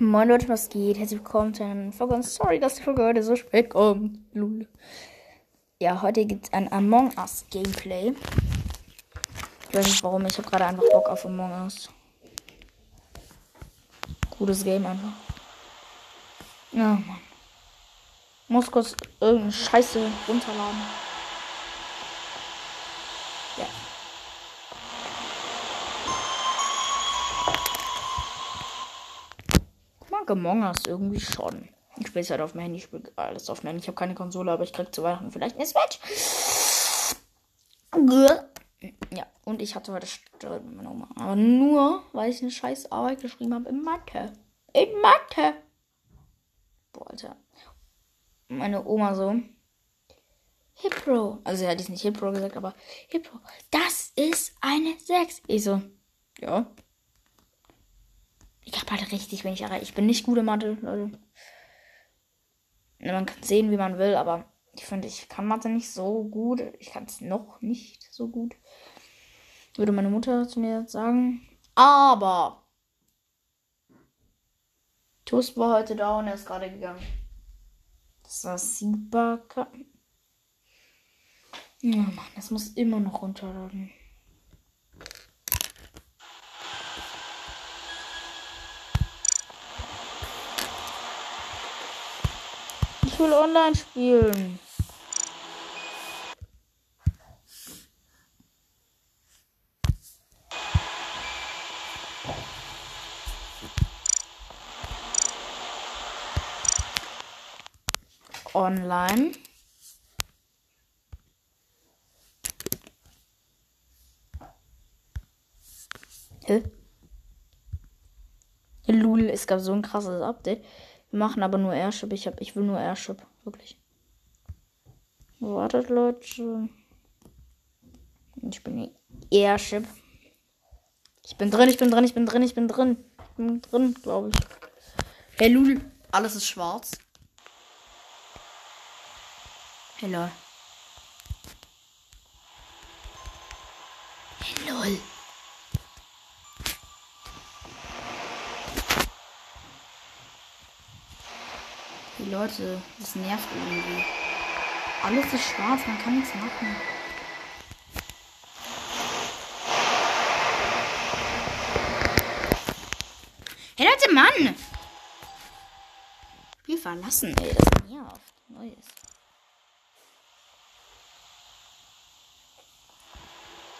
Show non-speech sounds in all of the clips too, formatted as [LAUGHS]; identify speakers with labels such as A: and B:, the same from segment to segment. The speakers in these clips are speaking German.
A: Moin Leute, was geht? Herzlich willkommen zu einer Folge. Sorry, dass die Folge heute so spät kommt. Lul. Ja, heute gibt es ein Among Us Gameplay. Ich weiß nicht warum, ich habe gerade einfach Bock auf Among Us. Gutes Game einfach. Ja, Mann. Muss kurz irgendeine Scheiße runterladen. Ja. Mag Among Us irgendwie schon. Ich spiele es halt auf dem Handy, ich spiele alles auf dem Handy. Ich habe keine Konsole, aber ich krieg zu Weihnachten vielleicht eine Switch. Ja, und ich hatte heute Streit mit meiner Oma. Aber nur, weil ich eine scheiß Arbeit geschrieben habe in Mathe. In Mathe. Boah, Alter. Meine Oma so. Hipro. Also, sie hat jetzt nicht Hipro gesagt, aber Hipro. Das ist eine 6. Ich so. Ja. Ich habe halt richtig wenig erreicht. Ich bin nicht gut in Mathe, Leute. Man kann sehen, wie man will, aber ich finde, ich kann Mathe nicht so gut. Ich kann es noch nicht so gut. Würde meine Mutter zu mir sagen. Aber. Toast war heute da und er ist gerade gegangen. Das war super. Ja, Mann, das muss immer noch runterladen. Will online spielen. Online. Hä? Lul, es gab so ein krasses Update. Wir machen aber nur Airship. Ich, hab, ich will nur Airship. Wirklich. Wartet, Leute. Ich bin Airship. Ich bin drin, ich bin drin, ich bin drin, ich bin drin. Ich bin drin, glaube ich. Hey, Lul. Alles ist schwarz. Hello. Hello. Leute, das nervt irgendwie. Alles ist schwarz, man kann nichts machen. Hey Leute, Mann! Spiel verlassen, ey, das nervt. Neues.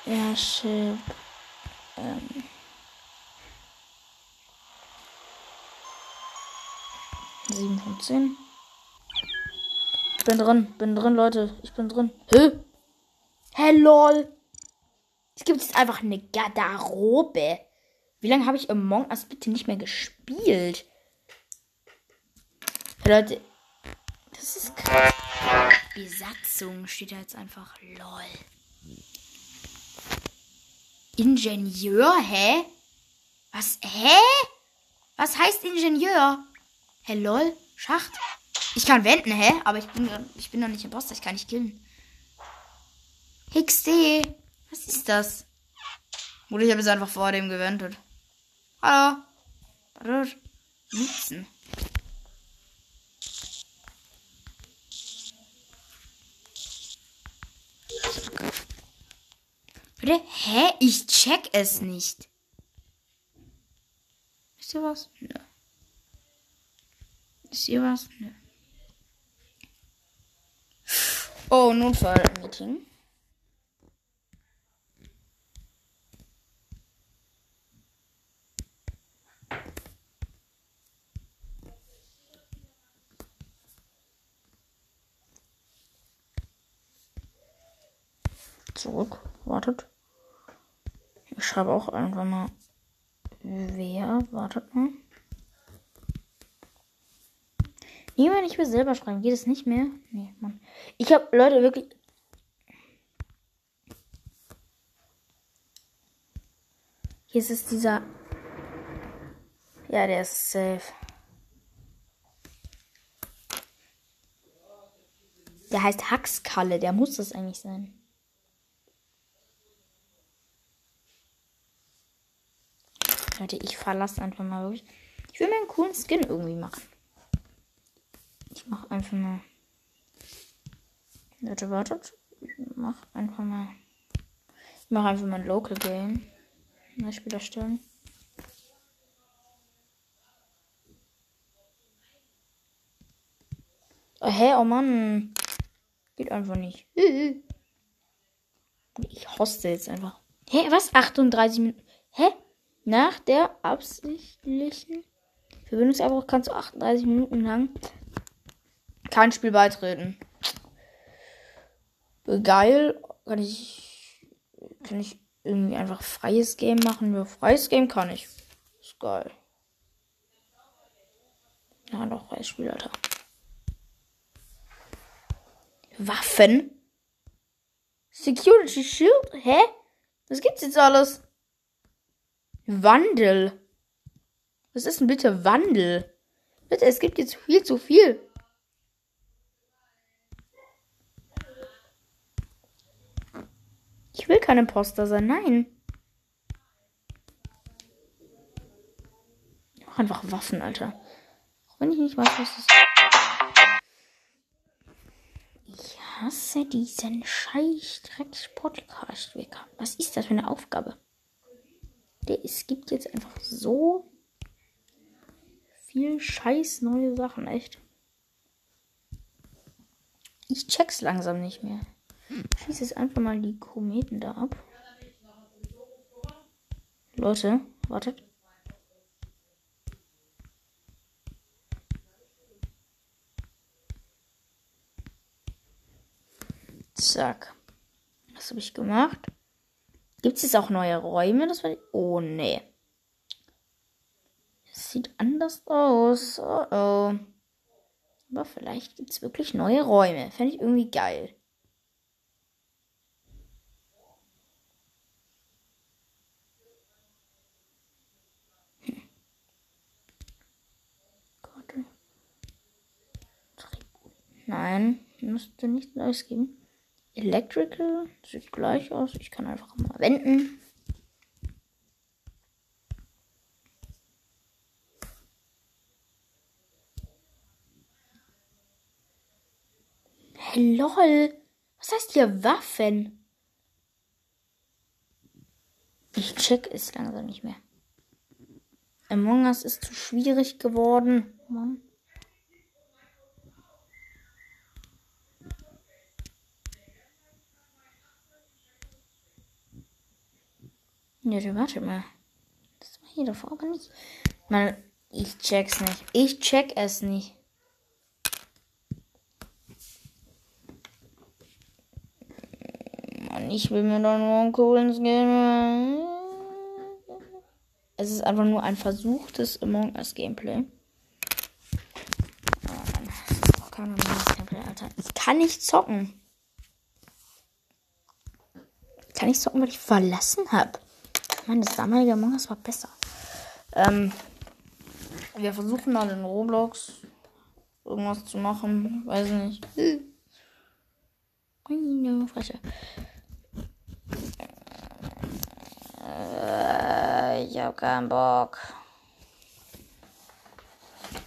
A: Airship. Ähm. Sieben von zehn. Ich bin drin, bin drin, Leute. Ich bin drin. Hä? Hä, lol. Es gibt jetzt einfach eine Garderobe. Wie lange habe ich Among Us bitte nicht mehr gespielt? Hey, Leute. Das ist krass. Besatzung steht da jetzt einfach. Lol. Ingenieur, hä? Was, hä? Was heißt Ingenieur? Hä, lol? Schacht? Ich kann wenden, hä? Aber ich bin, ich bin noch nicht Imposter, ich kann nicht killen. XD. Was ist das? Oder ich habe es einfach vor dem gewendet. Hallo? Nutzen. Bitte? Hä? Ich check es nicht. Ist hier was? Nö. Ist hier was? Nö. Oh, Notfallmeeting. Zurück. Wartet. Ich schreibe auch einfach mal. Wer? Wartet mal. Wenn ich will selber schreiben, geht es nicht mehr? Nee, Mann. Ich habe Leute wirklich. Hier ist es dieser. Ja, der ist safe. Der heißt Haxkalle, der muss das eigentlich sein. Leute, ich verlasse einfach mal wirklich. Ich will mir einen coolen Skin irgendwie machen. Mach einfach mal. Leute, wartet. Mach einfach mal. Ich mach einfach mal ein Local Game. Mal Spieler stellen. Oh, hä, oh Mann. Geht einfach nicht. [LAUGHS] Ich hoste jetzt einfach. Hä, was? 38 Minuten. Hä? Nach der absichtlichen Verbindungsabbruch kannst du 38 Minuten lang kein Spiel beitreten. Geil. Kann ich. Kann ich irgendwie einfach freies Game machen? Ja, freies Game kann ich. Ist geil. Ja, doch, freies Spiel, Alter. Waffen? Security Shield? Hä? Was gibt's jetzt alles? Wandel. Was ist denn bitte Wandel? Bitte, es gibt jetzt viel zu viel. Ich will kein Imposter sein, nein. Auch einfach Waffen, Alter. Auch wenn ich nicht weiß, was das ist. Ich hasse diesen scheiß Drecks-Podcast. Was ist das für eine Aufgabe? Es gibt jetzt einfach so viel scheiß neue Sachen, echt. Ich check's langsam nicht mehr. Schieß jetzt einfach mal die Kometen da ab. Leute, wartet. Zack. Was habe ich gemacht? Gibt es jetzt auch neue Räume? Das war Oh, nee. Es sieht anders aus. Oh, oh. Aber vielleicht gibt es wirklich neue Räume. Fände ich irgendwie geil. Hm. Nein, müsste nichts Neues geben. Electrical sieht gleich aus. Ich kann einfach mal wenden. Hey, lol. Was heißt hier Waffen? Ich check es langsam nicht mehr. Among Us ist zu schwierig geworden. Mann. Ja, warte mal. Das war hier davor aber nicht. Mann, ich check's nicht. Ich check es nicht. Mann, ich will mir doch nur einen coolen Skin. Es ist einfach nur ein versuchtes Among Us Gameplay. Oh. Ich kann nicht zocken. Ich kann nicht zocken, weil ich verlassen habe. Mann, das damalige Among Us war besser. Ähm, wir versuchen mal in Roblox irgendwas zu machen. Weiß nicht. Meine Fresse. Äh, ich hab keinen Bock.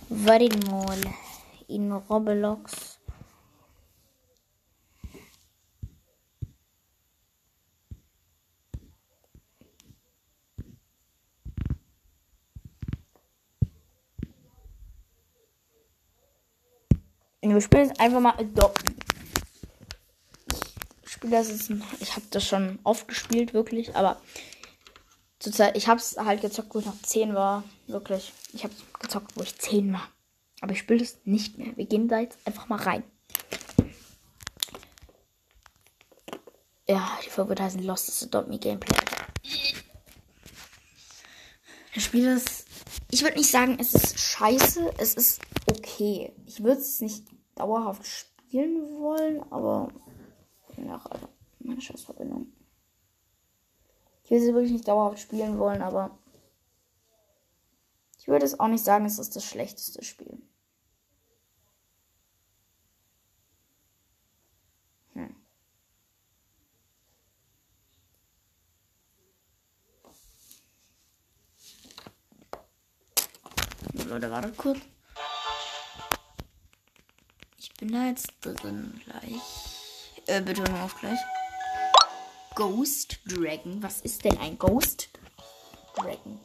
A: Warte mal. In Roblox. Wir spielen jetzt einfach mal Adopt. Ich spiele das jetzt. Ich habe das schon oft gespielt, wirklich. Aber zurzeit, ich habe es halt gezockt, wo ich noch 10 war. Wirklich. Ich habe gezockt, wo ich 10 war. Aber ich spiele es nicht mehr. Wir gehen da jetzt einfach mal rein. Ja, die Folge heißt Lost is Adopt Me Gameplay. Ich spiele das. Ich würde nicht sagen, es ist scheiße. Es ist okay. Ich würde es nicht dauerhaft spielen wollen, aber also meine Schussverbindung. Ich will sie wirklich nicht dauerhaft spielen wollen, aber ich würde es auch nicht sagen, es ist das schlechteste Spiel. Hm. Leute, wartet kurz. Bin da jetzt drin gleich. Äh, bitte nur auf gleich. Ghost Dragon. Was ist denn ein Ghost Dragon?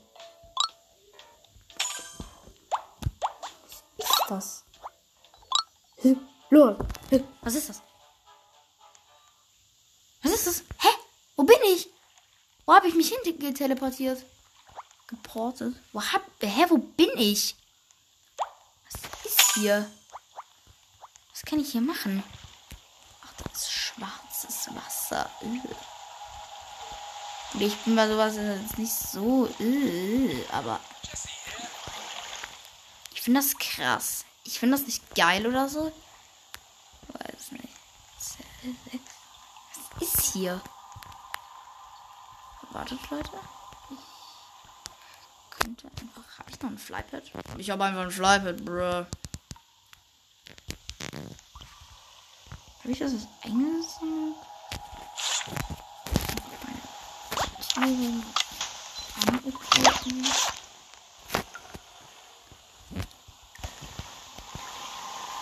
A: Was ist das? Hä? Lol. Hä? Was ist das? Was ist das? Hä? Wo bin ich? Wo habe ich mich hin teleportiert? Geportet. Wo hab. Hä, wo bin ich? Was ist hier? Was kann ich hier machen? Ach, das ist schwarzes Wasser. Öl. Ich bin bei sowas nicht so. Öl, aber. Ich finde das krass. Ich finde das nicht geil oder so. Weiß nicht. Was ist hier? Wartet, Leute. Ich könnte einfach. Habe ich noch ein Flypad? Ich habe einfach ein Flypad, bro. Habe ich das als? Tiere anequipten.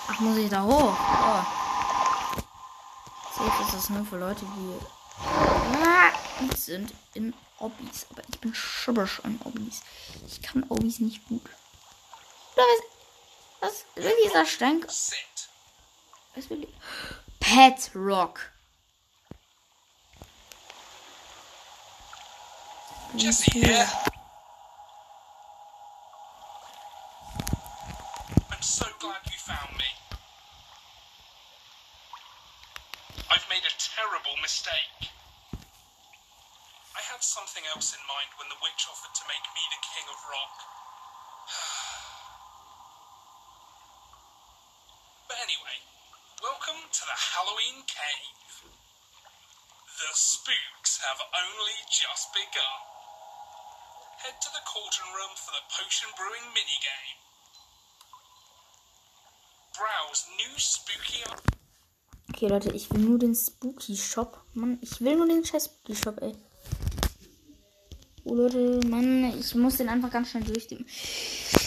A: Ach, muss ich da hoch? Oh. Safe ist das nur für Leute, die gut sind in Hobbys. Aber ich bin schubbisch in Hobbys. Ich kann Hobbys nicht gut. Oder was? Was will dieser Stank? Was will ich? Pet Rock.
B: Jesse here. I'm so glad you found me. I've made a terrible mistake. I had something else in mind when the witch offered to make me the king of rock. The Halloween cave. The spooks have only just begun. Head to the cauldron room for the potion brewing minigame. Browse new spooky.
A: Okay, Leute, ich will nur den Spooky Shop. Mann, ich will nur den scheiß Spooky Shop, ey. Oh, Leute, Mann, ich muss den einfach ganz schnell durchgeben.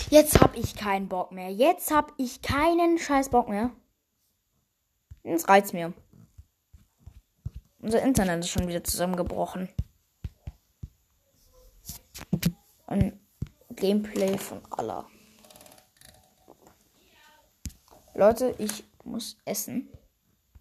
A: Jetzt hab ich keinen Bock mehr. Jetzt hab ich keinen scheiß Bock mehr. Jetzt reizt mir. Unser Internet ist schon wieder zusammengebrochen. Ein Gameplay von Allah. Leute, ich muss essen.